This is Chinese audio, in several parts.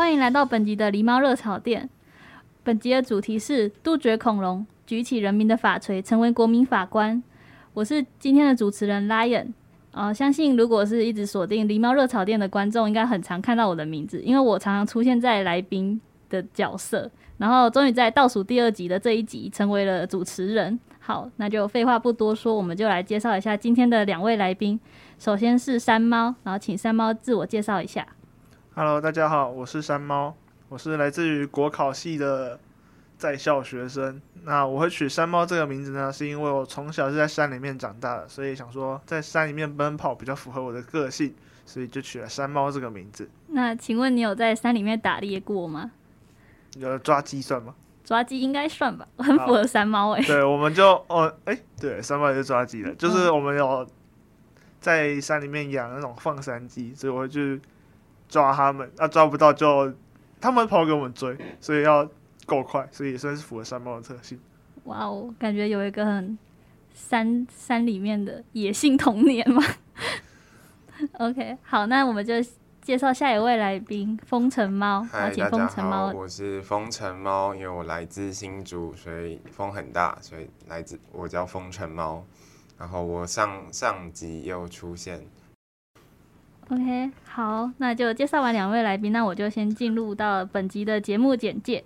欢迎来到本集的狸猫热炒店。本集的主题是杜绝恐龙，举起人民的法锤，成为国民法官。我是今天的主持人 Lion。呃，相信如果是一直锁定狸猫热炒店的观众，应该很常看到我的名字，因为我常常出现在来宾的角色。然后终于在倒数第二集的这一集成为了主持人。好，那就废话不多说，我们就来介绍一下今天的两位来宾。首先是山猫，然后请山猫自我介绍一下。Hello，大家好，我是山猫，我是来自于国考系的在校学生。那我会取山猫这个名字呢，是因为我从小是在山里面长大的，所以想说在山里面奔跑比较符合我的个性，所以就取了山猫这个名字。那请问你有在山里面打猎过吗？有抓鸡算吗？抓鸡应该算吧，很符合山猫哎。对，我们就哦，哎、欸，对，山猫也是抓鸡的，就是我们有在山里面养那种放山鸡，所以我会去。抓他们，啊，抓不到就他们跑给我们追，所以要够快，所以也算是符合山猫的特性。哇哦，感觉有一个很山山里面的野性童年嘛。OK，好，那我们就介绍下一位来宾风尘猫。嗨，大家好，我是风尘猫，因为我来自新竹，所以风很大，所以来自我叫风尘猫。然后我上上集又出现。OK，好，那就介绍完两位来宾，那我就先进入到本集的节目简介。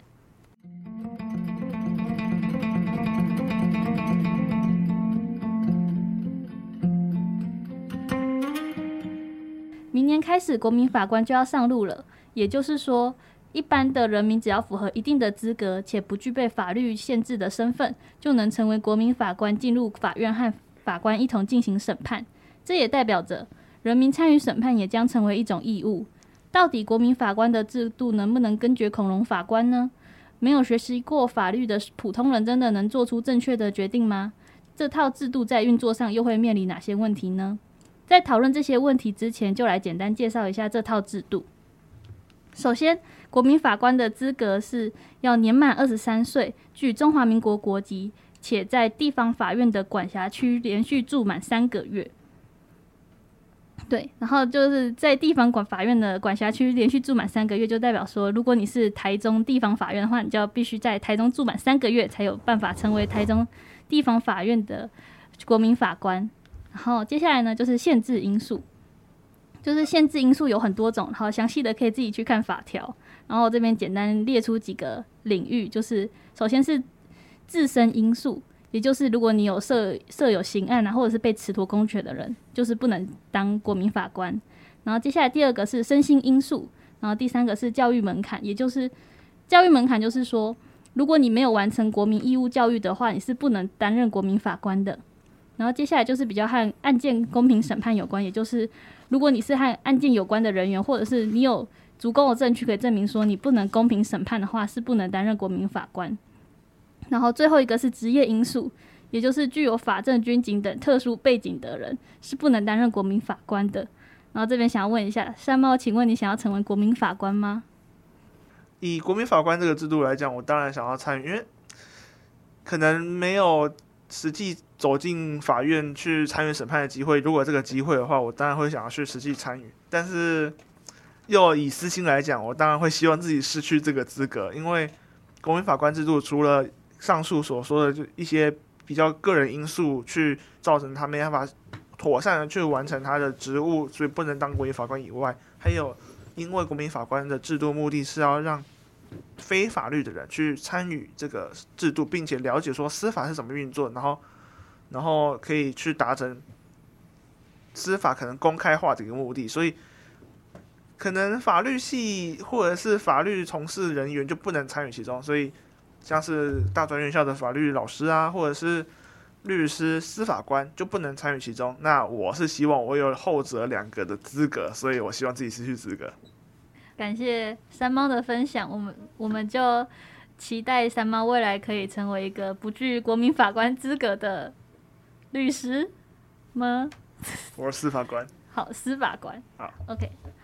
明年开始，国民法官就要上路了，也就是说，一般的人民只要符合一定的资格，且不具备法律限制的身份，就能成为国民法官，进入法院和法官一同进行审判。这也代表着。人民参与审判也将成为一种义务。到底国民法官的制度能不能根绝恐龙法官呢？没有学习过法律的普通人真的能做出正确的决定吗？这套制度在运作上又会面临哪些问题呢？在讨论这些问题之前，就来简单介绍一下这套制度。首先，国民法官的资格是要年满二十三岁，具中华民国国籍，且在地方法院的管辖区连续住满三个月。对，然后就是在地方管法院的管辖区连续住满三个月，就代表说，如果你是台中地方法院的话，你就要必须在台中住满三个月，才有办法成为台中地方法院的国民法官。然后接下来呢，就是限制因素，就是限制因素有很多种，好，详细的可以自己去看法条。然后这边简单列出几个领域，就是首先是自身因素。也就是，如果你有设设有刑案啊，或者是被褫夺公权的人，就是不能当国民法官。然后接下来第二个是身心因素，然后第三个是教育门槛，也就是教育门槛就是说，如果你没有完成国民义务教育的话，你是不能担任国民法官的。然后接下来就是比较和案件公平审判有关，也就是如果你是和案件有关的人员，或者是你有足够的证据可以证明说你不能公平审判的话，是不能担任国民法官。然后最后一个是职业因素，也就是具有法政军警等特殊背景的人是不能担任国民法官的。然后这边想要问一下山猫，请问你想要成为国民法官吗？以国民法官这个制度来讲，我当然想要参与，因为可能没有实际走进法院去参与审判的机会。如果这个机会的话，我当然会想要去实际参与。但是又以私心来讲，我当然会希望自己失去这个资格，因为国民法官制度除了上述所说的就一些比较个人因素，去造成他没办法妥善的去完成他的职务，所以不能当国民法官以外，还有因为国民法官的制度目的是要让非法律的人去参与这个制度，并且了解说司法是怎么运作，然后然后可以去达成司法可能公开化的一个目的，所以可能法律系或者是法律从事人员就不能参与其中，所以像是大专院校的法律老师啊，或者是律师、司法官就不能参与其中。那我是希望我有后者两个的资格，所以我希望自己失去资格。感谢三猫的分享，我们我们就期待三猫未来可以成为一个不具国民法官资格的律师吗？我是司法官。好，司法官。好，OK，好。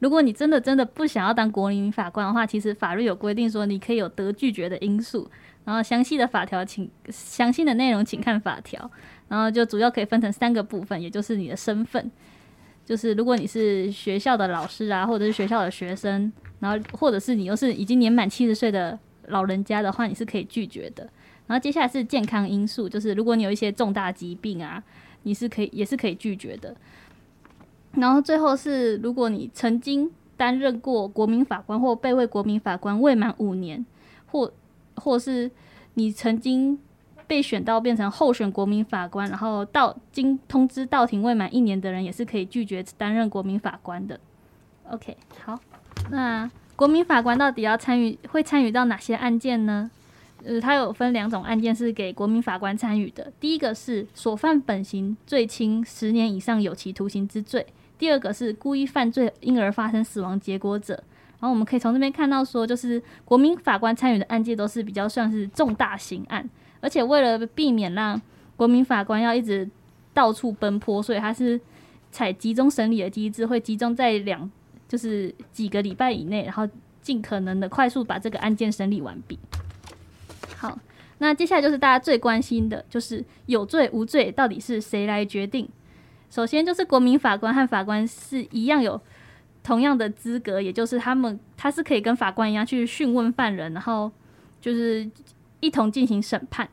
如果你真的真的不想要当国民法官的话，其实法律有规定说你可以有得拒绝的因素，然后详细的法条请详细的内容请看法条，然后就主要可以分成三个部分，也就是你的身份。就是如果你是学校的老师啊，或者是学校的学生，然后或者是你又是已经年满七十岁的老人家的话，你是可以拒绝的。然后接下来是健康因素，就是如果你有一些重大疾病啊，你是可以也是可以拒绝的。然后最后是如果你曾经担任过国民法官或被位国民法官未满五年，或或是你曾经。被选到变成候选国民法官，然后到经通知到庭未满一年的人，也是可以拒绝担任国民法官的。OK，好，那国民法官到底要参与，会参与到哪些案件呢？呃，它有分两种案件是给国民法官参与的。第一个是所犯本刑最轻十年以上有期徒刑之罪；第二个是故意犯罪因而发生死亡结果者。然后我们可以从这边看到说，就是国民法官参与的案件都是比较算是重大刑案。而且为了避免让国民法官要一直到处奔波，所以他是采集中审理的机制，会集中在两就是几个礼拜以内，然后尽可能的快速把这个案件审理完毕。好，那接下来就是大家最关心的，就是有罪无罪到底是谁来决定？首先就是国民法官和法官是一样有同样的资格，也就是他们他是可以跟法官一样去讯问犯人，然后就是。一同进行审判，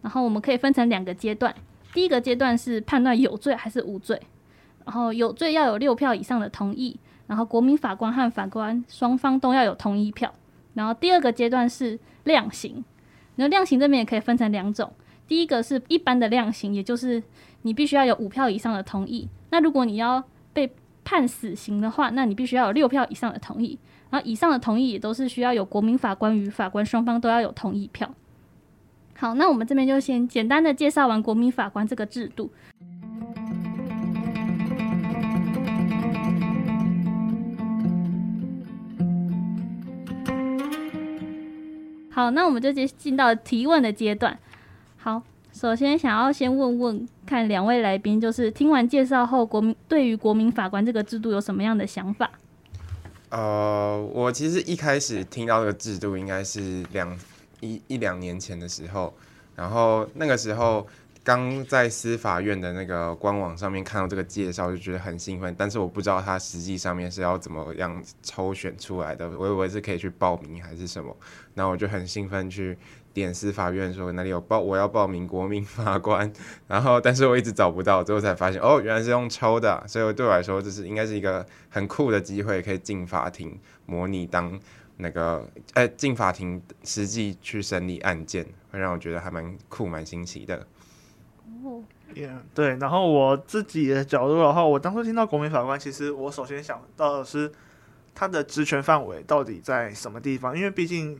然后我们可以分成两个阶段。第一个阶段是判断有罪还是无罪，然后有罪要有六票以上的同意，然后国民法官和法官双方都要有同意票。然后第二个阶段是量刑，那量刑这边也可以分成两种。第一个是一般的量刑，也就是你必须要有五票以上的同意。那如果你要被判死刑的话，那你必须要有六票以上的同意。然后以上的同意也都是需要有国民法官与法官双方都要有同意票。好，那我们这边就先简单的介绍完国民法官这个制度。好，那我们就接进到提问的阶段。好，首先想要先问问看两位来宾，就是听完介绍后，国民对于国民法官这个制度有什么样的想法？呃，我其实一开始听到这个制度，应该是两一一两年前的时候，然后那个时候刚在司法院的那个官网上面看到这个介绍，就觉得很兴奋，但是我不知道它实际上面是要怎么样抽选出来的，我以为是可以去报名还是什么，然后我就很兴奋去。点司法院说哪里有报，我要报名国民法官，然后但是我一直找不到，最后才发现哦，原来是用抽的，所以对我来说这是应该是一个很酷的机会，可以进法庭模拟当那个哎进法庭实际去审理案件，会让我觉得还蛮酷蛮新奇的。哦，yeah, 对，然后我自己的角度的话，我当初听到国民法官，其实我首先想到的是他的职权范围到底在什么地方，因为毕竟。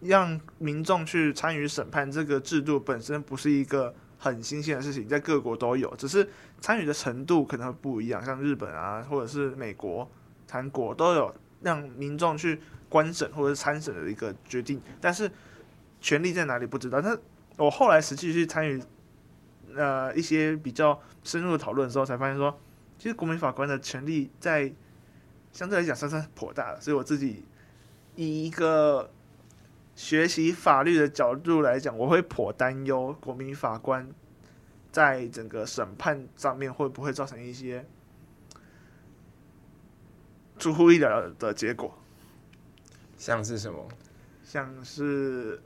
让民众去参与审判这个制度本身不是一个很新鲜的事情，在各国都有，只是参与的程度可能不一样。像日本啊，或者是美国、韩国都有让民众去观审或者参审的一个决定，但是权力在哪里不知道。但我后来实际去参与呃一些比较深入的讨论的时候，才发现说，其实国民法官的权力在相对来讲算是颇大的，所以我自己以一个。学习法律的角度来讲，我会颇担忧国民法官在整个审判上面会不会造成一些出乎意料的结果。像是什么？像是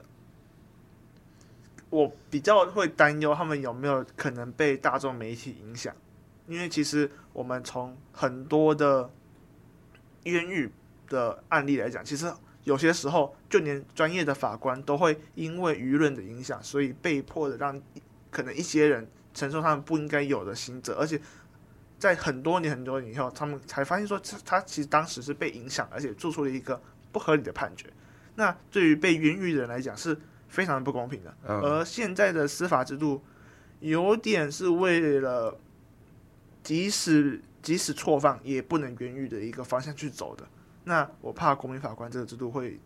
我比较会担忧他们有没有可能被大众媒体影响，因为其实我们从很多的冤狱的案例来讲，其实。有些时候，就连专业的法官都会因为舆论的影响，所以被迫的让可能一些人承受他们不应该有的刑责，而且在很多年很多年以后，他们才发现说，他他其实当时是被影响，而且做出了一个不合理的判决。那对于被冤狱的人来讲，是非常的不公平的。嗯、而现在的司法制度，有点是为了即使即使错放也不能冤狱的一个方向去走的。那我怕国民法官这个制度会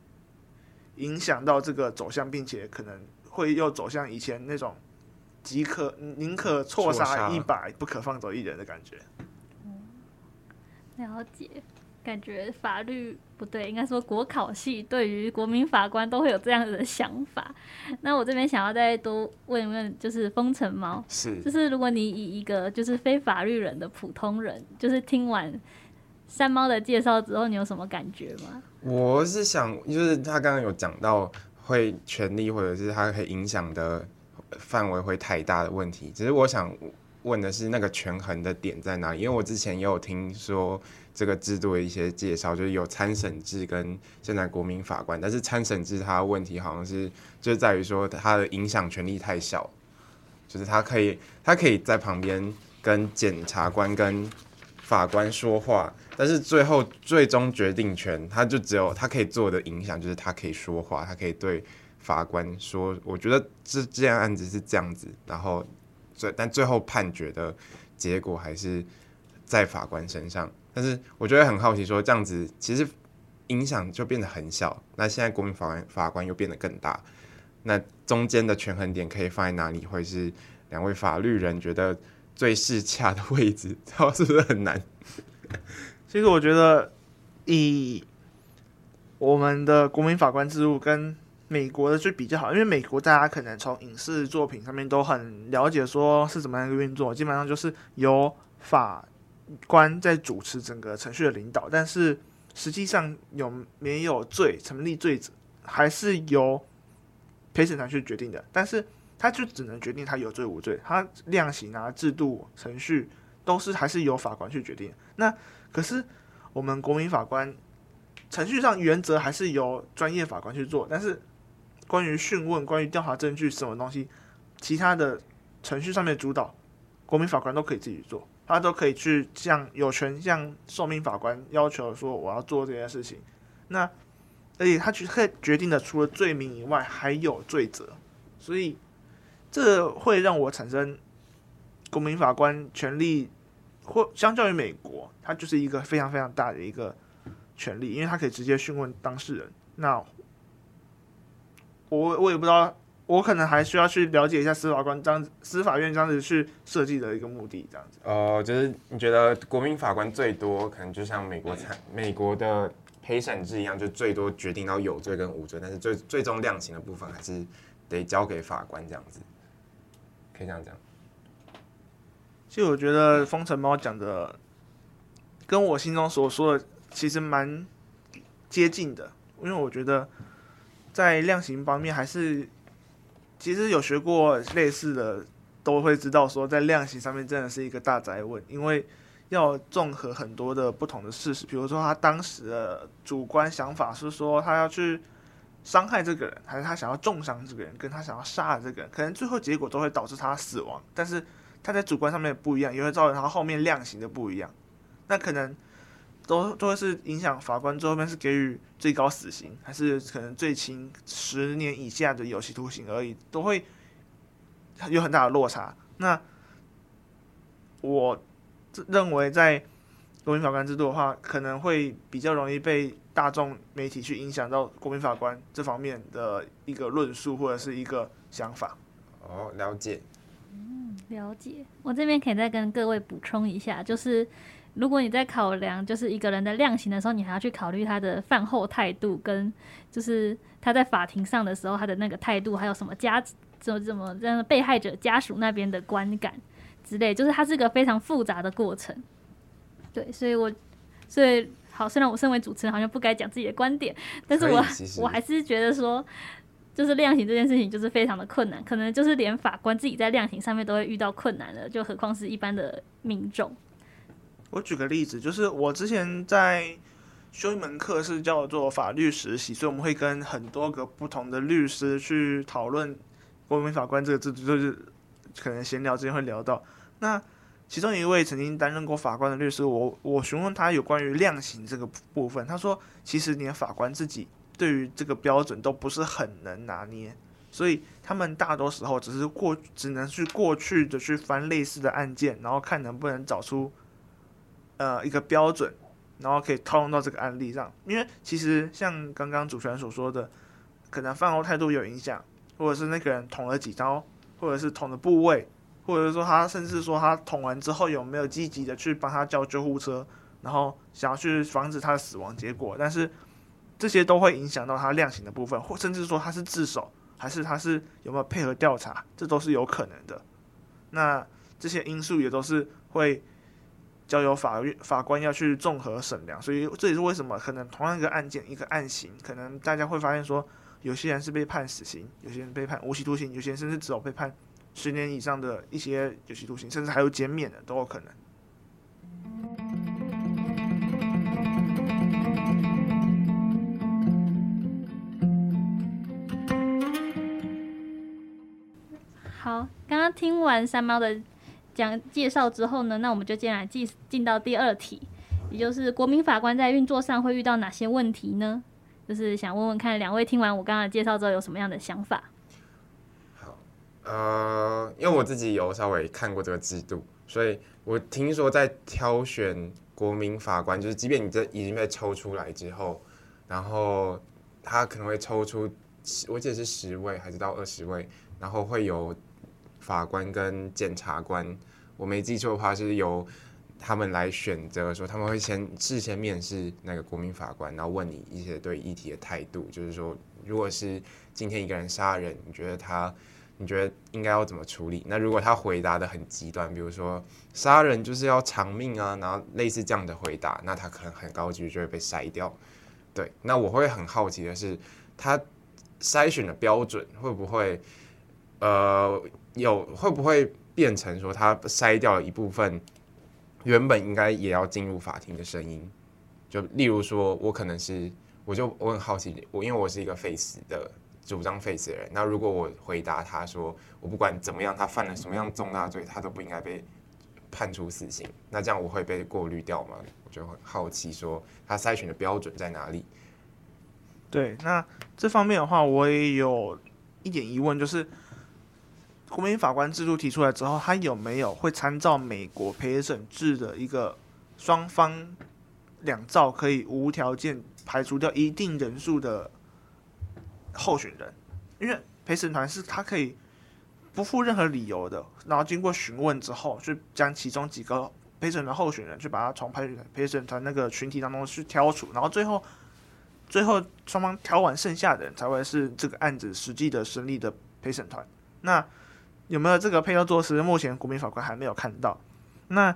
影响到这个走向，并且可能会又走向以前那种。即可宁可错杀一百，不可放走一人的感觉。嗯了解，感觉法律不对，应该说国考系对于国民法官都会有这样子的想法。那我这边想要再多问一问，就是风城猫，是，就是如果你以一个就是非法律人的普通人，就是听完山猫的介绍之后，你有什么感觉吗？我是想，就是他刚刚有讲到会权力，或者是他可以影响的。范围会太大的问题，只是我想问的是那个权衡的点在哪里？因为我之前也有听说这个制度的一些介绍，就是有参审制跟现在国民法官，但是参审制它问题好像是就在于说它的影响权力太小，就是他可以他可以在旁边跟检察官跟法官说话，但是最后最终决定权他就只有他可以做的影响就是他可以说话，他可以对。法官说：“我觉得这这样案子是这样子，然后最但最后判决的结果还是在法官身上。但是我觉得很好奇，说这样子其实影响就变得很小。那现在国民法官法官又变得更大，那中间的权衡点可以放在哪里？会是两位法律人觉得最适恰的位置？知道是不是很难？其实我觉得以我们的国民法官制度跟。”美国的就比较好，因为美国大家可能从影视作品上面都很了解，说是怎么样一个运作，基本上就是由法官在主持整个程序的领导，但是实际上有没有罪成立罪责，还是由陪审团去决定的，但是他就只能决定他有罪无罪，他量刑啊制度程序都是还是由法官去决定。那可是我们国民法官程序上原则还是由专业法官去做，但是。关于讯问、关于调查证据什么东西，其他的程序上面主导，国民法官都可以自己做，他都可以去向有权向受命法官要求说我要做这件事情。那而且他决决决定的除了罪名以外，还有罪责，所以这会让我产生国民法官权力，或相较于美国，他就是一个非常非常大的一个权力，因为他可以直接讯问当事人。那我我也不知道，我可能还需要去了解一下司法官这样子，司法院这样子去设计的一个目的，这样子。呃，就是你觉得国民法官最多可能就像美国参美国的陪审制一样，就最多决定到有罪跟无罪，但是最最终量刑的部分还是得交给法官这样子，可以这样讲。其实我觉得风尘猫讲的跟我心中所说的其实蛮接近的，因为我觉得。在量刑方面，还是其实有学过类似的，都会知道说，在量刑上面真的是一个大灾问，因为要综合很多的不同的事实，比如说他当时的主观想法是说他要去伤害这个人，还是他想要重伤这个人，跟他想要杀了这个人，可能最后结果都会导致他死亡，但是他在主观上面不一样，也会造成他后面量刑的不一样，那可能。都都会是影响法官最后面是给予最高死刑，还是可能最轻十年以下的有期徒刑而已，都会有很大的落差。那我认为在国民法官制度的话，可能会比较容易被大众媒体去影响到国民法官这方面的一个论述或者是一个想法。哦，了解。嗯，了解。我这边可以再跟各位补充一下，就是。如果你在考量就是一个人的量刑的时候，你还要去考虑他的饭后态度，跟就是他在法庭上的时候他的那个态度，还有什么家怎么怎么这样被害者家属那边的观感之类，就是它是个非常复杂的过程。对，所以我所以好，虽然我身为主持人好像不该讲自己的观点，但是我我还是觉得说，就是量刑这件事情就是非常的困难，可能就是连法官自己在量刑上面都会遇到困难的，就何况是一般的民众。我举个例子，就是我之前在修一门课是叫做法律实习，所以我们会跟很多个不同的律师去讨论国民法官这个制度，就是可能闲聊之间会聊到。那其中一位曾经担任过法官的律师，我我询问他有关于量刑这个部分，他说其实连法官自己对于这个标准都不是很能拿捏，所以他们大多时候只是过只能去过去的去翻类似的案件，然后看能不能找出呃一个标准，然后可以套用到这个案例上。因为其实像刚刚主持人所说的，可能犯后态度有影响，或者是那个人捅了几刀，或者是捅的部位。或者是说他甚至说他捅完之后有没有积极的去帮他叫救护车，然后想要去防止他的死亡结果，但是这些都会影响到他量刑的部分，或甚至说他是自首还是他是有没有配合调查，这都是有可能的。那这些因素也都是会交由法院法官要去综合审量，所以这也是为什么可能同样一个案件一个案型，可能大家会发现说有些人是被判死刑，有些人被判无期徒刑，有些人甚至只有被判。十年以上的一些有期徒刑，甚至还有减免的都有可能。好，刚刚听完三猫的讲介绍之后呢，那我们就接下来进进到第二题，也就是国民法官在运作上会遇到哪些问题呢？就是想问问看，两位听完我刚刚的介绍之后有什么样的想法？好呃，因为我自己有稍微看过这个制度，所以我听说在挑选国民法官，就是即便你这已经被抽出来之后，然后他可能会抽出，我记得是十位还是到二十位，然后会有法官跟检察官，我没记错的话是由他们来选择，说他们会先事先面试那个国民法官，然后问你一些对议题的态度，就是说如果是今天一个人杀人，你觉得他。你觉得应该要怎么处理？那如果他回答的很极端，比如说杀人就是要偿命啊，然后类似这样的回答，那他可能很高级就会被筛掉。对，那我会很好奇的是，他筛选的标准会不会，呃，有会不会变成说他筛掉了一部分原本应该也要进入法庭的声音？就例如说，我可能是，我就我很好奇，我因为我是一个废死的。主张废死的人，那如果我回答他说，我不管怎么样，他犯了什么样重大罪，他都不应该被判处死刑，那这样我会被过滤掉吗？我就很好奇，说他筛选的标准在哪里？对，那这方面的话，我也有一点疑问，就是国民法官制度提出来之后，他有没有会参照美国陪审制的一个双方两造可以无条件排除掉一定人数的？候选人，因为陪审团是他可以不附任何理由的，然后经过询问之后，就将其中几个陪审团候选人去把他从陪审陪审团那个群体当中去挑出，然后最后最后双方挑完剩下的人才会是这个案子实际的审理的陪审团。那有没有这个配套措施？目前国民法官还没有看到。那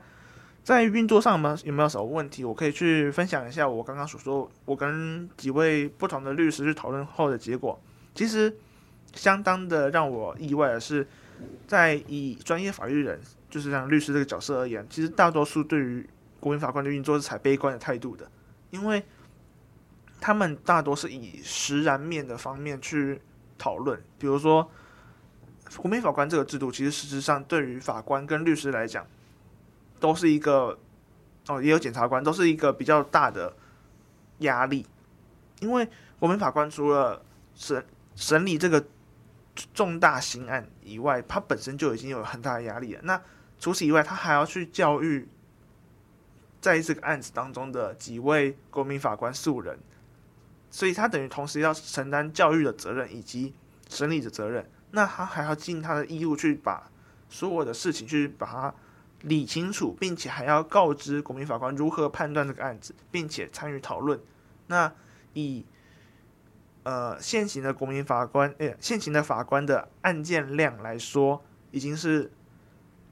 在运作上呢，有没有什么问题？我可以去分享一下我刚刚所说，我跟几位不同的律师去讨论后的结果。其实相当的让我意外的是，在以专业法律人，就是像律师这个角色而言，其实大多数对于国民法官的运作是采悲观的态度的，因为他们大多是以实然面的方面去讨论，比如说国民法官这个制度，其实实质上对于法官跟律师来讲。都是一个哦，也有检察官，都是一个比较大的压力，因为国民法官除了审审理这个重大刑案以外，他本身就已经有很大的压力了。那除此以外，他还要去教育在这个案子当中的几位国民法官素人，所以他等于同时要承担教育的责任以及审理的责任。那他还要尽他的义务去把所有的事情去把它。理清楚，并且还要告知国民法官如何判断这个案子，并且参与讨论。那以呃现行的国民法官，诶、欸，现行的法官的案件量来说，已经是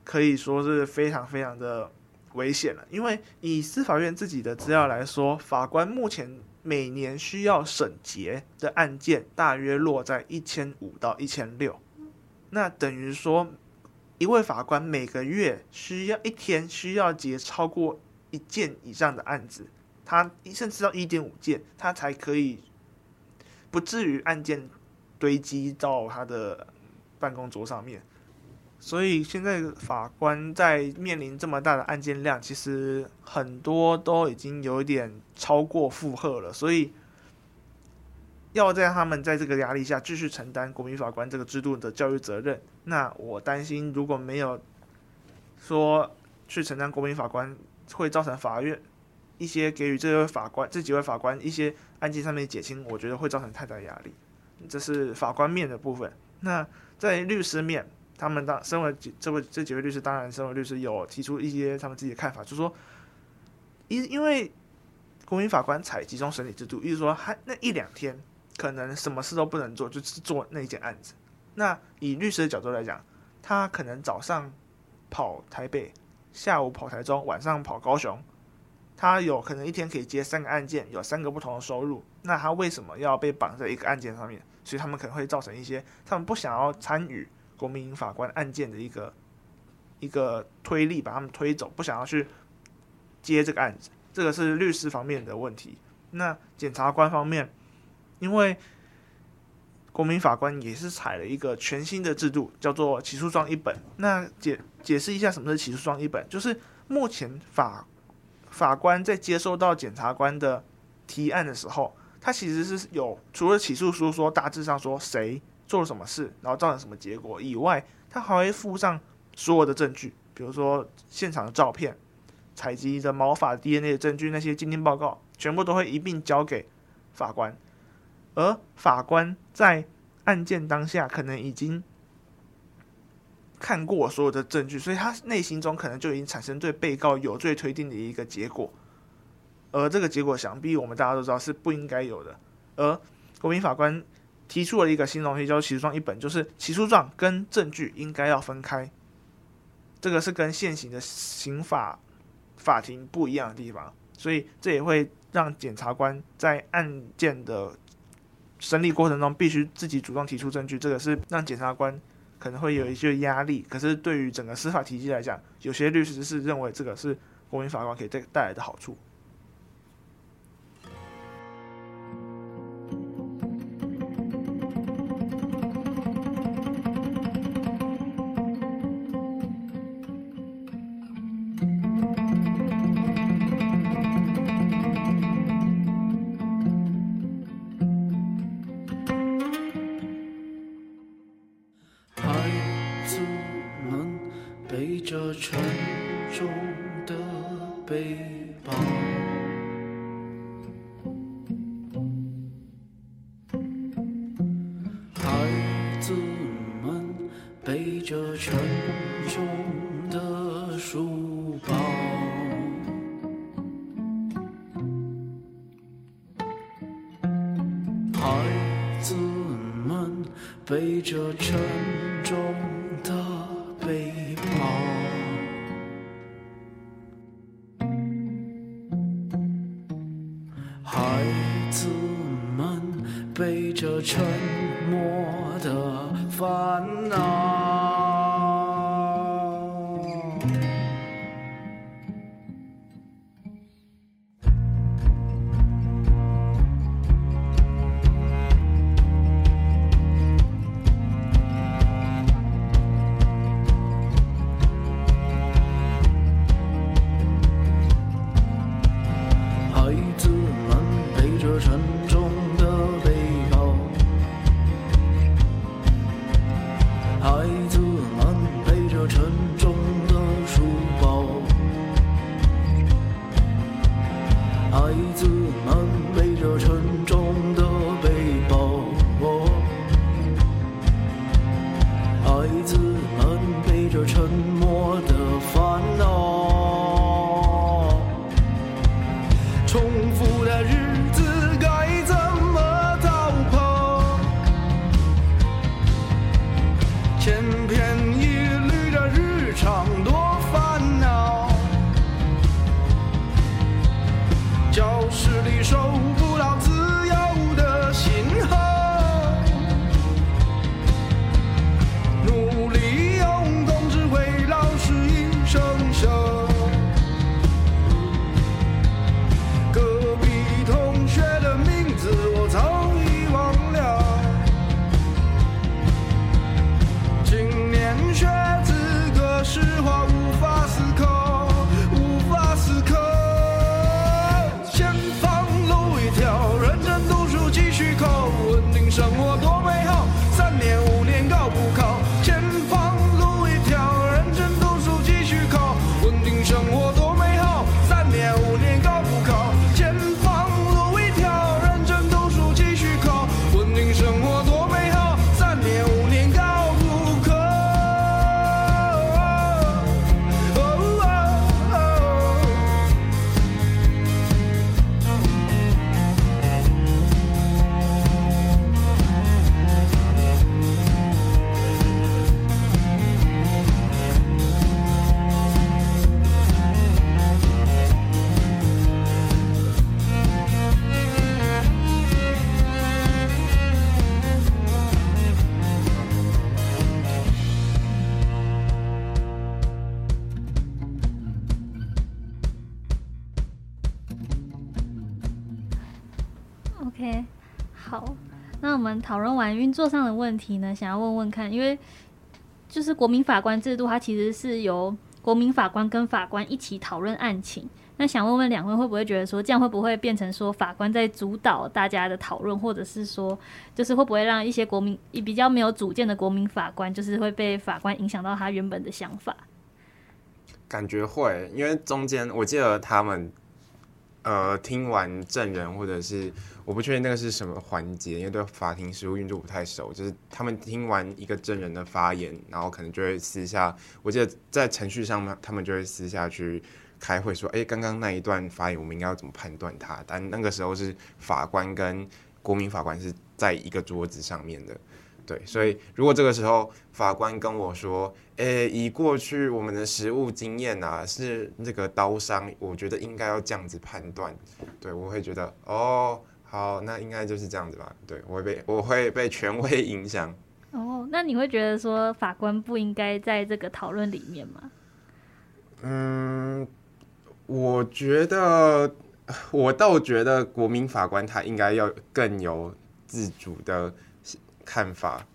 可以说是非常非常的危险了。因为以司法院自己的资料来说，法官目前每年需要审结的案件大约落在一千五到一千六，那等于说。一位法官每个月需要一天需要结超过一件以上的案子，他甚至到一点五件，他才可以不至于案件堆积到他的办公桌上面。所以现在法官在面临这么大的案件量，其实很多都已经有一点超过负荷了，所以要在他们在这个压力下继续承担国民法官这个制度的教育责任，那我担心如果没有说去承担国民法官，会造成法院一些给予这位法官这几位法官一些案件上面解清，我觉得会造成太大压力。这是法官面的部分。那在律师面。他们当身为这位这几位律师，当然身为律师有提出一些他们自己的看法，就是说，因因为国民法官采集中审理制度，意思说他那一两天可能什么事都不能做，就是做那一件案子。那以律师的角度来讲，他可能早上跑台北，下午跑台中，晚上跑高雄，他有可能一天可以接三个案件，有三个不同的收入。那他为什么要被绑在一个案件上面？所以他们可能会造成一些他们不想要参与。国民法官案件的一个一个推力，把他们推走，不想要去接这个案子，这个是律师方面的问题。那检察官方面，因为国民法官也是采了一个全新的制度，叫做起诉状一本。那解解释一下什么是起诉状一本，就是目前法法官在接收到检察官的提案的时候，他其实是有除了起诉书说大致上说谁。做了什么事，然后造成什么结果以外，他还会附上所有的证据，比如说现场的照片、采集的毛发、DNA 的证据，那些鉴定报告全部都会一并交给法官。而法官在案件当下可能已经看过所有的证据，所以他内心中可能就已经产生对被告有罪推定的一个结果。而这个结果，想必我们大家都知道是不应该有的。而国民法官。提出了一个新东西，叫起诉状一本，就是起诉状跟证据应该要分开。这个是跟现行的刑法法庭不一样的地方，所以这也会让检察官在案件的审理过程中必须自己主动提出证据。这个是让检察官可能会有一些压力。可是对于整个司法体系来讲，有些律师是认为这个是国民法官可以带带来的好处。烦恼。完运作上的问题呢，想要问问看，因为就是国民法官制度，它其实是由国民法官跟法官一起讨论案情。那想问问两位，会不会觉得说这样会不会变成说法官在主导大家的讨论，或者是说，就是会不会让一些国民比较没有主见的国民法官，就是会被法官影响到他原本的想法？感觉会，因为中间我记得他们。呃，听完证人或者是我不确定那个是什么环节，因为对法庭实务运作不太熟。就是他们听完一个证人的发言，然后可能就会私下，我记得在程序上面，他们就会私下去开会说，哎，刚刚那一段发言我们应该要怎么判断他？但那个时候是法官跟国民法官是在一个桌子上面的。对，所以如果这个时候法官跟我说，诶，以过去我们的实务经验啊，是那个刀伤，我觉得应该要这样子判断。对，我会觉得，哦，好，那应该就是这样子吧。对，我会被我会被权威影响。哦，那你会觉得说法官不应该在这个讨论里面吗？嗯，我觉得，我倒觉得国民法官他应该要更有自主的。看法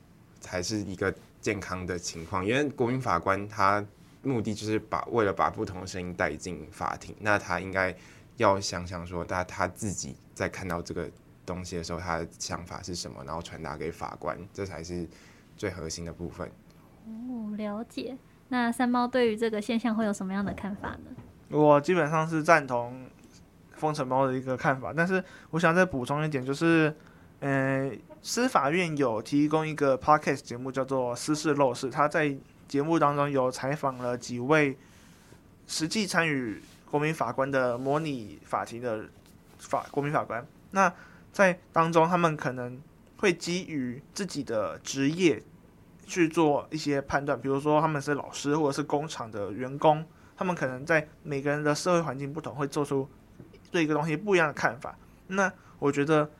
才是一个健康的情况，因为国民法官他目的就是把为了把不同的声音带进法庭，那他应该要想想说，他他自己在看到这个东西的时候，他的想法是什么，然后传达给法官，这才是最核心的部分。哦，了解。那三猫对于这个现象会有什么样的看法呢？我基本上是赞同风城猫的一个看法，但是我想再补充一点，就是。嗯、呃，司法院有提供一个 podcast 节目，叫做《私事陋室》。他在节目当中有采访了几位实际参与国民法官的模拟法庭的法国民法官。那在当中，他们可能会基于自己的职业去做一些判断，比如说他们是老师或者是工厂的员工，他们可能在每个人的社会环境不同，会做出对一个东西不一样的看法。那我觉得。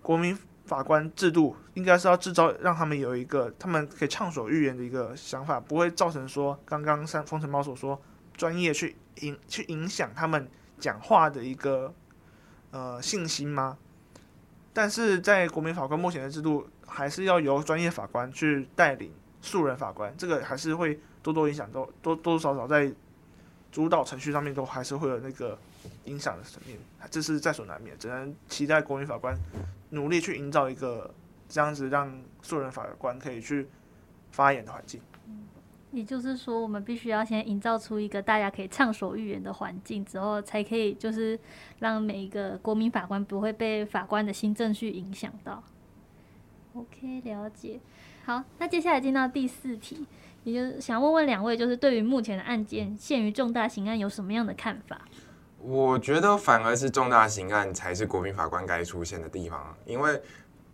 国民法官制度应该是要制造让他们有一个他们可以畅所欲言的一个想法，不会造成说刚刚像风城猫所说，专业去影去影响他们讲话的一个呃信心吗？但是在国民法官目前的制度，还是要由专业法官去带领素人法官，这个还是会多多影响到多多多少少在主导程序上面都还是会有那个影响的层面，这是在所难免，只能期待国民法官。努力去营造一个这样子让素人法官可以去发言的环境。也就是说，我们必须要先营造出一个大家可以畅所欲言的环境，之后才可以就是让每一个国民法官不会被法官的新政序影响到。OK，了解。好，那接下来进到第四题，也就是想问问两位，就是对于目前的案件，限于重大刑案有什么样的看法？我觉得反而是重大刑案才是国民法官该出现的地方，因为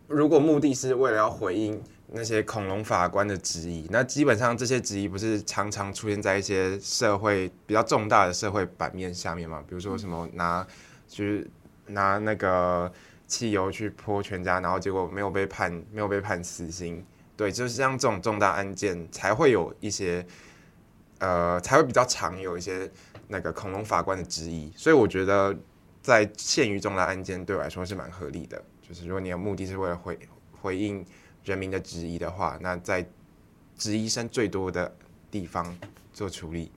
如果目的是为了要回应那些恐龙法官的质疑，那基本上这些质疑不是常常出现在一些社会比较重大的社会版面下面吗？比如说什么拿就是拿那个汽油去泼全家，然后结果没有被判没有被判死刑，对，就是像这种重大案件才会有一些呃才会比较常有一些。那个恐龙法官的质疑，所以我觉得在限于重大案件对我来说是蛮合理的。就是如果你的目的是为了回回应人民的质疑的话，那在质疑声最多的地方做处理。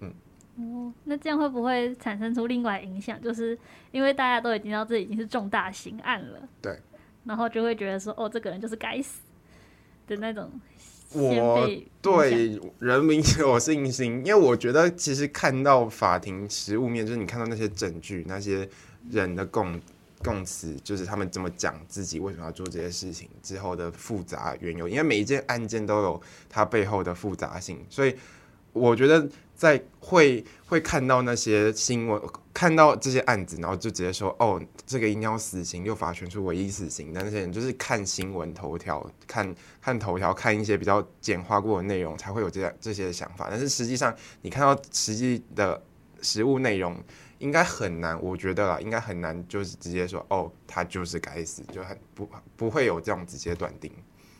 嗯，哦，那这样会不会产生出另外影响？就是因为大家都已经知道这已经是重大刑案了，对，然后就会觉得说，哦，这个人就是该死的那种。我对人民有信心，因为我觉得其实看到法庭实物面，就是你看到那些证据，那些人的供供词，就是他们怎么讲自己为什么要做这些事情之后的复杂缘由，因为每一件案件都有它背后的复杂性，所以我觉得。在会会看到那些新闻，看到这些案子，然后就直接说哦，这个一定要死刑，又法全书唯一死刑。但那些人就是看新闻头条，看看头条，看一些比较简化过的内容，才会有这样这些想法。但是实际上，你看到实际的实物内容，应该很难。我觉得啊，应该很难，就是直接说哦，他就是该死，就很不不会有这种直接断定。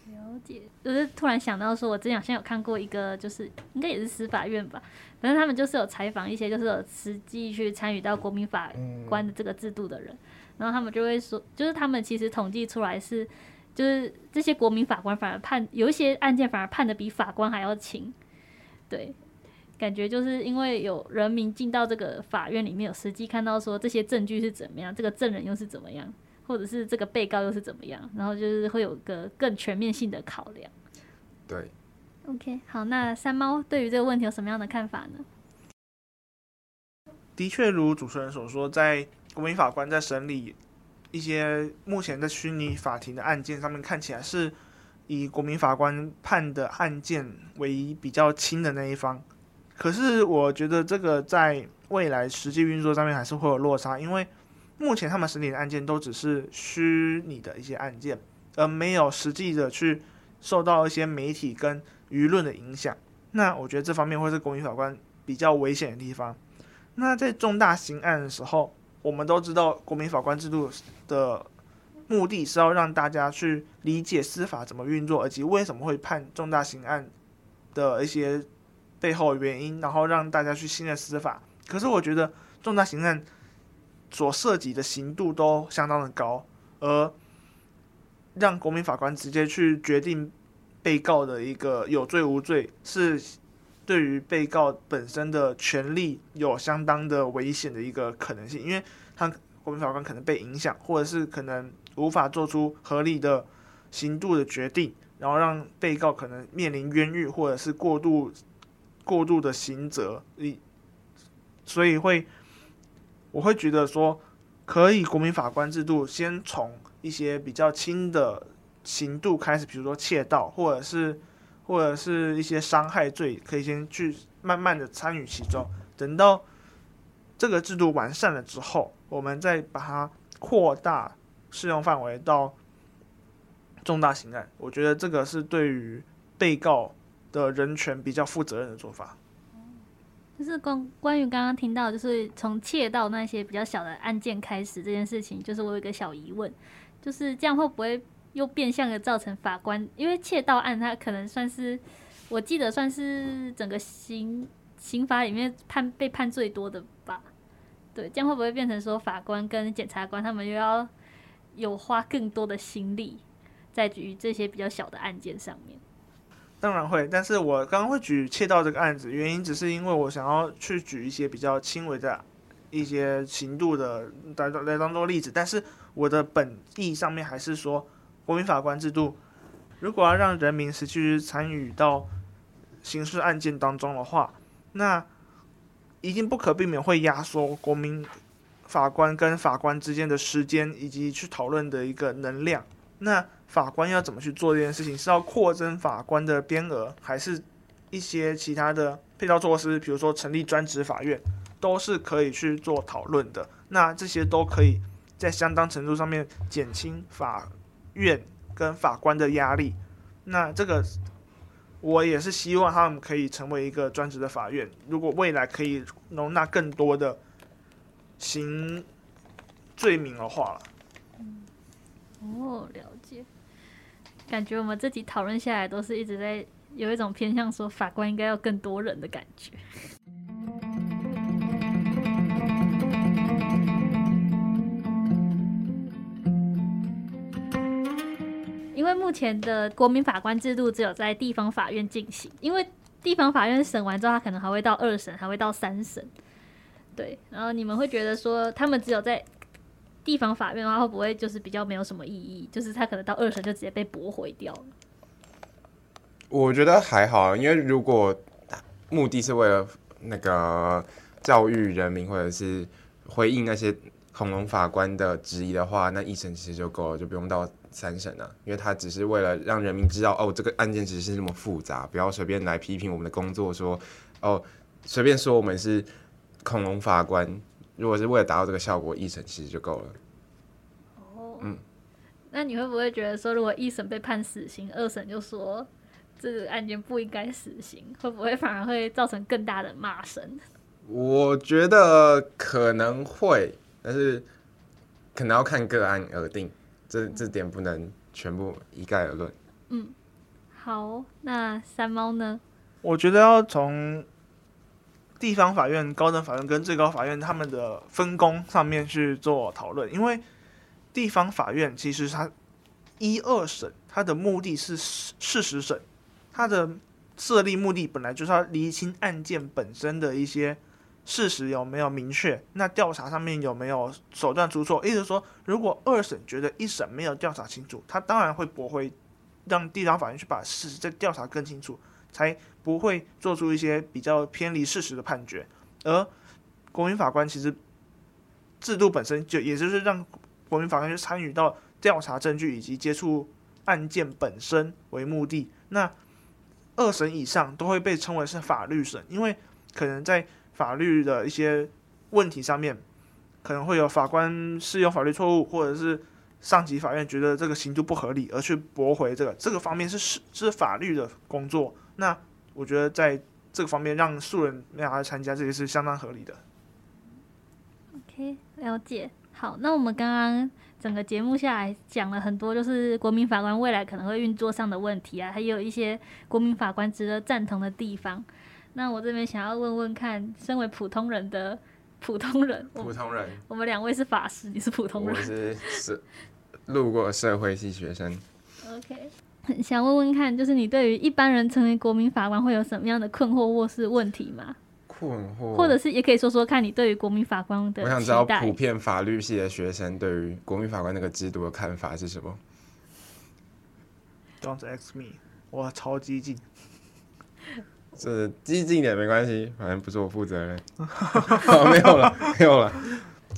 了解，就是突然想到说，我之前好像有看过一个，就是应该也是司法院吧，反正他们就是有采访一些，就是有实际去参与到国民法官的这个制度的人，然后他们就会说，就是他们其实统计出来是，就是这些国民法官反而判有一些案件反而判的比法官还要轻，对，感觉就是因为有人民进到这个法院里面，有实际看到说这些证据是怎么样，这个证人又是怎么样。或者是这个被告又是怎么样，然后就是会有个更全面性的考量。对，OK，好，那山猫对于这个问题有什么样的看法呢？的确，如主持人所说，在国民法官在审理一些目前的虚拟法庭的案件上面，看起来是以国民法官判的案件为比较轻的那一方。可是，我觉得这个在未来实际运作上面还是会有落差，因为。目前他们审理的案件都只是虚拟的一些案件，而没有实际的去受到一些媒体跟舆论的影响。那我觉得这方面会是国民法官比较危险的地方。那在重大刑案的时候，我们都知道国民法官制度的目的是要让大家去理解司法怎么运作，以及为什么会判重大刑案的一些背后原因，然后让大家去信任司法。可是我觉得重大刑案。所涉及的刑度都相当的高，而让国民法官直接去决定被告的一个有罪无罪，是对于被告本身的权利有相当的危险的一个可能性，因为他国民法官可能被影响，或者是可能无法做出合理的刑度的决定，然后让被告可能面临冤狱，或者是过度过度的刑责，你所以会。我会觉得说，可以国民法官制度先从一些比较轻的刑度开始，比如说窃盗，或者是或者是一些伤害罪，可以先去慢慢的参与其中。等到这个制度完善了之后，我们再把它扩大适用范围到重大刑案。我觉得这个是对于被告的人权比较负责任的做法。就是关关于刚刚听到，就是从窃盗那些比较小的案件开始这件事情，就是我有一个小疑问，就是这样会不会又变相的造成法官，因为窃盗案它可能算是，我记得算是整个刑刑法里面判被判最多的吧？对，这样会不会变成说法官跟检察官他们又要有花更多的心力在于这些比较小的案件上面？当然会，但是我刚刚会举窃盗这个案子，原因只是因为我想要去举一些比较轻微的一些刑度的来来当做例子，但是我的本意上面还是说，国民法官制度如果要让人民实际去参与到刑事案件当中的话，那一定不可避免会压缩国民法官跟法官之间的时间以及去讨论的一个能量。那法官要怎么去做这件事情？是要扩增法官的编额，还是一些其他的配套措施？比如说成立专职法院，都是可以去做讨论的。那这些都可以在相当程度上面减轻法院跟法官的压力。那这个我也是希望他们可以成为一个专职的法院。如果未来可以容纳更多的刑罪名的话，哦，了。感觉我们这集讨论下来，都是一直在有一种偏向说法官应该要更多人的感觉。因为目前的国民法官制度只有在地方法院进行，因为地方法院审完之后，他可能还会到二审，还会到三审。对，然后你们会觉得说，他们只有在地方法院的话，会不会就是比较没有什么意义？就是他可能到二审就直接被驳回掉了。我觉得还好，因为如果目的是为了那个教育人民，或者是回应那些恐龙法官的质疑的话，那一审其实就够了，就不用到三审了。因为他只是为了让人民知道，哦，这个案件其实是那么复杂，不要随便来批评我们的工作，说哦，随便说我们是恐龙法官。如果是为了达到这个效果，一审其实就够了。哦，嗯，那你会不会觉得说，如果一审被判死刑，二审就说这个案件不应该死刑，会不会反而会造成更大的骂声？我觉得可能会，但是可能要看个案而定，这这点不能全部一概而论。嗯，好，那三猫呢？我觉得要从地方法院、高等法院跟最高法院他们的分工上面去做讨论，因为地方法院其实它一二审，它的目的是事实审，它的设立目的本来就是要厘清案件本身的一些事实有没有明确，那调查上面有没有手段出错，意思说，如果二审觉得一审没有调查清楚，他当然会驳回。让地方法院去把事实再调查更清楚，才不会做出一些比较偏离事实的判决。而国民法官其实制度本身就也就是让国民法官去参与到调查证据以及接触案件本身为目的。那二审以上都会被称为是法律审，因为可能在法律的一些问题上面，可能会有法官适用法律错误，或者是。上级法院觉得这个刑度不合理，而去驳回这个这个方面是是是法律的工作。那我觉得在这个方面让素人没有来参加，这也是相当合理的。OK，了解。好，那我们刚刚整个节目下来讲了很多，就是国民法官未来可能会运作上的问题啊，还有一些国民法官值得赞同的地方。那我这边想要问问看，身为普通人的普通人，普通人，我们两位是法师，你是普通人，我是是。路过社会系学生，OK，想问问看，就是你对于一般人成为国民法官会有什么样的困惑或是问题吗？困惑，或者是也可以说说看你对于国民法官的，我想知道普遍法律系的学生对于国民法官那个制度的看法是什么？Don't ask me，哇超激进，这激进点没关系，反正不是我负责任。好，没有了，没有了。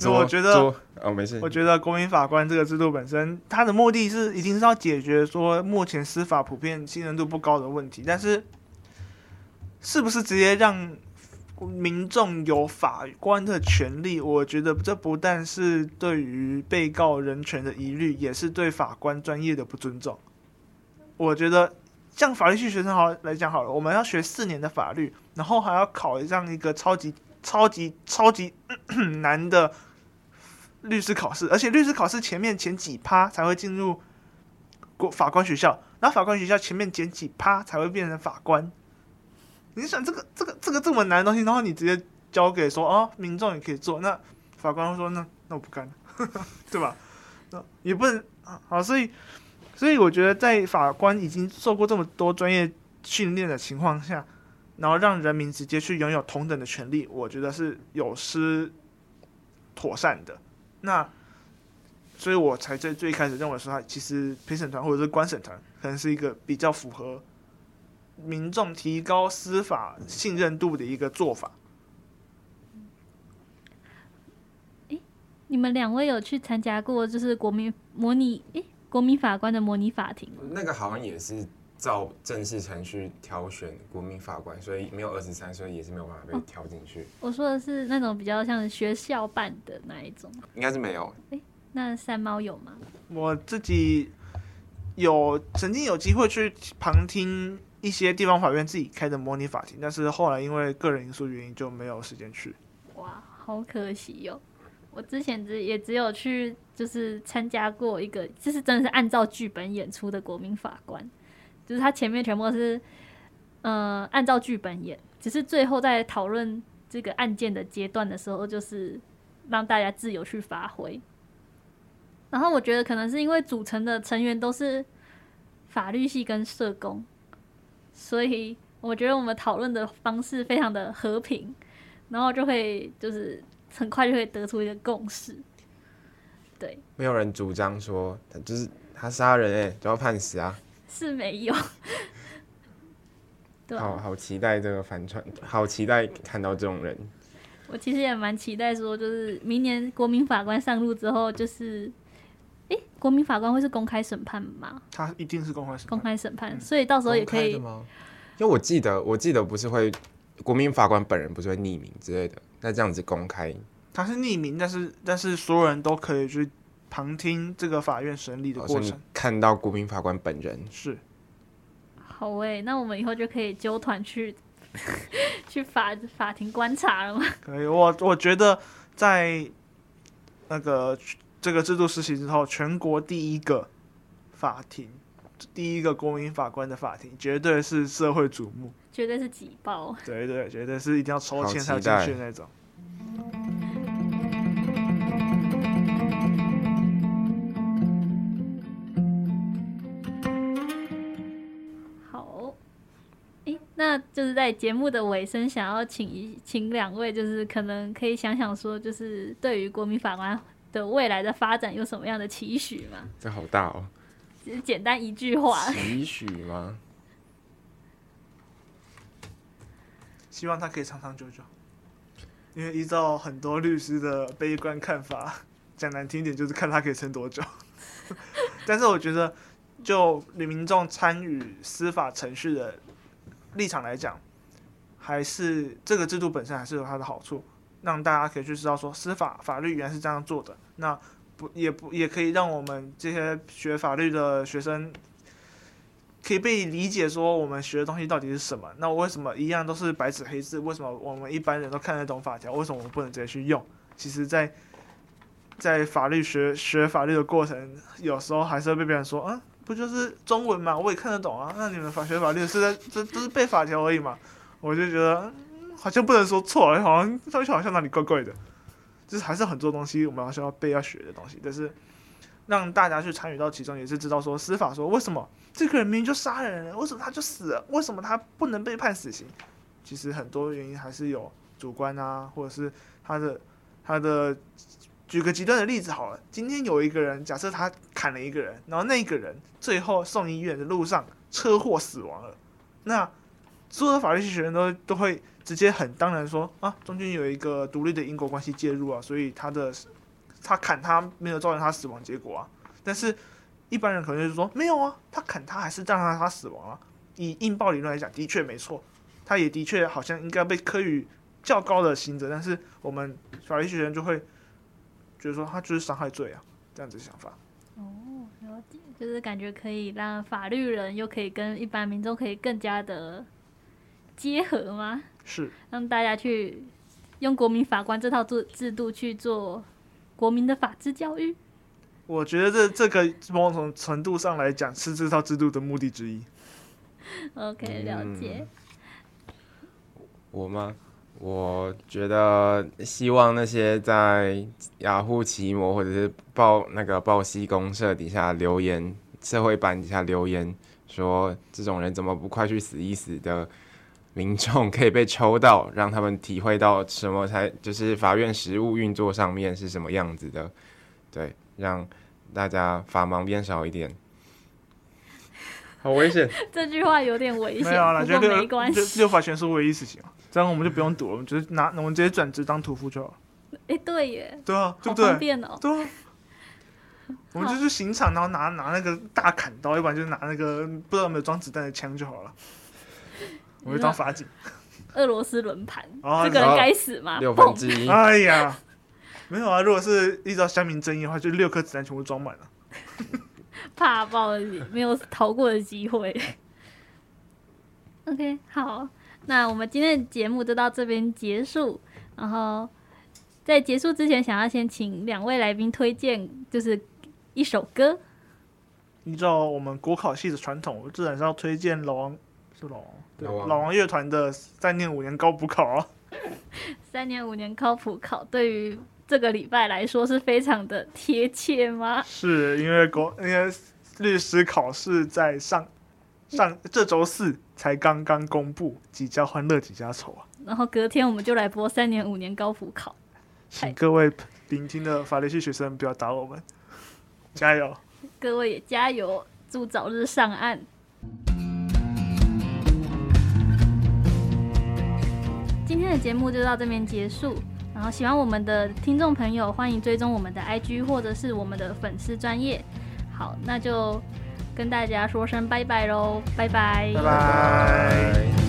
我觉得哦，没事。我觉得国民法官这个制度本身，它的目的是一定是要解决说目前司法普遍信任度不高的问题。但是，是不是直接让民众有法官的权利？我觉得这不但是对于被告人权的疑虑，也是对法官专业的不尊重。我觉得，像法律系学生好来讲好了，我们要学四年的法律，然后还要考这样一个超级。超级超级难的律师考试，而且律师考试前面前几趴才会进入国法官学校，然后法官学校前面前几趴才会变成法官。你想这个这个这个这么难的东西，然后你直接交给说哦，民众也可以做，那法官会说那那我不干了，对吧？那也不能好，所以所以我觉得在法官已经受过这么多专业训练的情况下。然后让人民直接去拥有同等的权利，我觉得是有失妥善的。那所以我才在最开始认为说，他其实陪审团或者是观审团可能是一个比较符合民众提高司法信任度的一个做法。诶，你们两位有去参加过就是国民模拟诶国民法官的模拟法庭吗？那个好像也是。照正式程序挑选国民法官，所以没有二十三岁也是没有办法被挑进去。哦。我说的是那种比较像学校办的那一种，应该是没有。欸，那三猫有吗？我自己有曾经有机会去旁听一些地方法院自己开的模拟法庭，但是后来因为个人因素原因就没有时间去。哇，好可惜哟！我之前只也只有去就是参加过一个，就是真的是按照剧本演出的国民法官。就是他前面全部是，呃，按照剧本演，只是最后在讨论这个案件的阶段的时候，就是让大家自由去发挥。然后我觉得可能是因为组成的成员都是法律系跟社工，所以我觉得我们讨论的方式非常的和平，然后就会就是很快就会得出一个共识。对，没有人主张说他就是他杀人哎、欸，就要判死啊。是没有，对，好好期待这个帆船，好期待看到这种人。我其实也蛮期待说，就是明年国民法官上路之后，就是，诶、欸，国民法官会是公开审判吗？他一定是公开审公开审判，所以到时候也可以。因为我记得，我记得不是会国民法官本人不是会匿名之类的，那这样子公开，他是匿名，但是但是所有人都可以去。旁听这个法院审理的过程，看到国民法官本人是好诶、欸，那我们以后就可以纠团去 去法法庭观察了吗？可以，我我觉得在那个这个制度实行之后，全国第一个法庭第一个国民法官的法庭，绝对是社会瞩目，绝对是挤爆。对对，绝对是一定要抽签才有进去那种。那就是在节目的尾声，想要请一请两位，就是可能可以想想说，就是对于国民法官的未来的发展有什么样的期许吗？这好大哦。简单一句话，期许吗？希望他可以长长久久，因为依照很多律师的悲观看法，讲难听点就是看他可以撑多久。但是我觉得，就民众参与司法程序的立场来讲，还是这个制度本身还是有它的好处，让大家可以去知道说司法法律原来是这样做的。那不也不也可以让我们这些学法律的学生，可以被理解说我们学的东西到底是什么？那为什么一样都是白纸黑字？为什么我们一般人都看得懂法条？为什么我们不能直接去用？其实在，在法律学学法律的过程，有时候还是会被别人说啊，不就是中文嘛，我也看得懂啊。那你们法学法律是在这都是背法条而已嘛？我就觉得好像不能说错，好像上去好像哪里怪怪的。就是还是很多东西我们好像要背要学的东西，但是让大家去参与到其中，也是知道说司法说为什么这个人明明就杀人了，为什么他就死了？为什么他不能被判死刑？其实很多原因还是有主观啊，或者是他的他的。举个极端的例子好了，今天有一个人，假设他砍了一个人，然后那个人最后送医院的路上车祸死亡了，那所有的法律系学生都都会。直接很当然说啊，中间有一个独立的因果关系介入啊，所以他的他砍他没有造成他死亡结果啊。但是一般人可能就是说没有啊，他砍他还是让他他死亡啊。以硬暴理论来讲，的确没错，他也的确好像应该被科予较高的刑责。但是我们法律学人就会觉得说他就是伤害罪啊，这样子想法。哦，了解，就是感觉可以让法律人又可以跟一般民众可以更加的结合吗？是让大家去用国民法官这套制制度去做国民的法治教育。我觉得这这个某种程度上来讲是这套制度的目的之一。OK，了解。我吗？我觉得希望那些在雅虎奇摩或者是报那个报西公社底下留言、社会版底下留言说这种人怎么不快去死一死的。民众可以被抽到，让他们体会到什么才就是法院实务运作上面是什么样子的，对，让大家法盲变少一点。好危险！这句话有点危险，没有啦，就六没关系。六法全书唯一事情，这样我们就不用赌了，我们直接拿，我们直接转职当屠夫就好了。哎、欸，对耶，对啊，对不对？哦、对啊，我们就去刑场，然后拿拿那个大砍刀，要不然就拿那个不知道有没有装子弹的枪就好了。我就当法警，俄罗斯轮盘，这个人该死吗？六分之一。哎呀，没有啊！如果是依照乡民正义的话，就六颗子弹全部装满了，怕爆了，没有逃过的机会。OK，好，那我们今天的节目就到这边结束。然后在结束之前，想要先请两位来宾推荐，就是一首歌。依照我们国考系的传统，我自然是要推荐老王，是老王。对，老王乐团的三年五年高普考啊，三年五年高普考对于这个礼拜来说是非常的贴切吗？是因为国因为律师考试在上上这周四才刚刚公布，几家欢乐几家愁啊。然后隔天我们就来播三年五年高普考，请各位聆听的法律系学生不要打我们，加油！各位也加油，祝早日上岸。今天的节目就到这边结束，然后喜欢我们的听众朋友，欢迎追踪我们的 IG 或者是我们的粉丝专业。好，那就跟大家说声拜拜喽，拜拜，拜拜。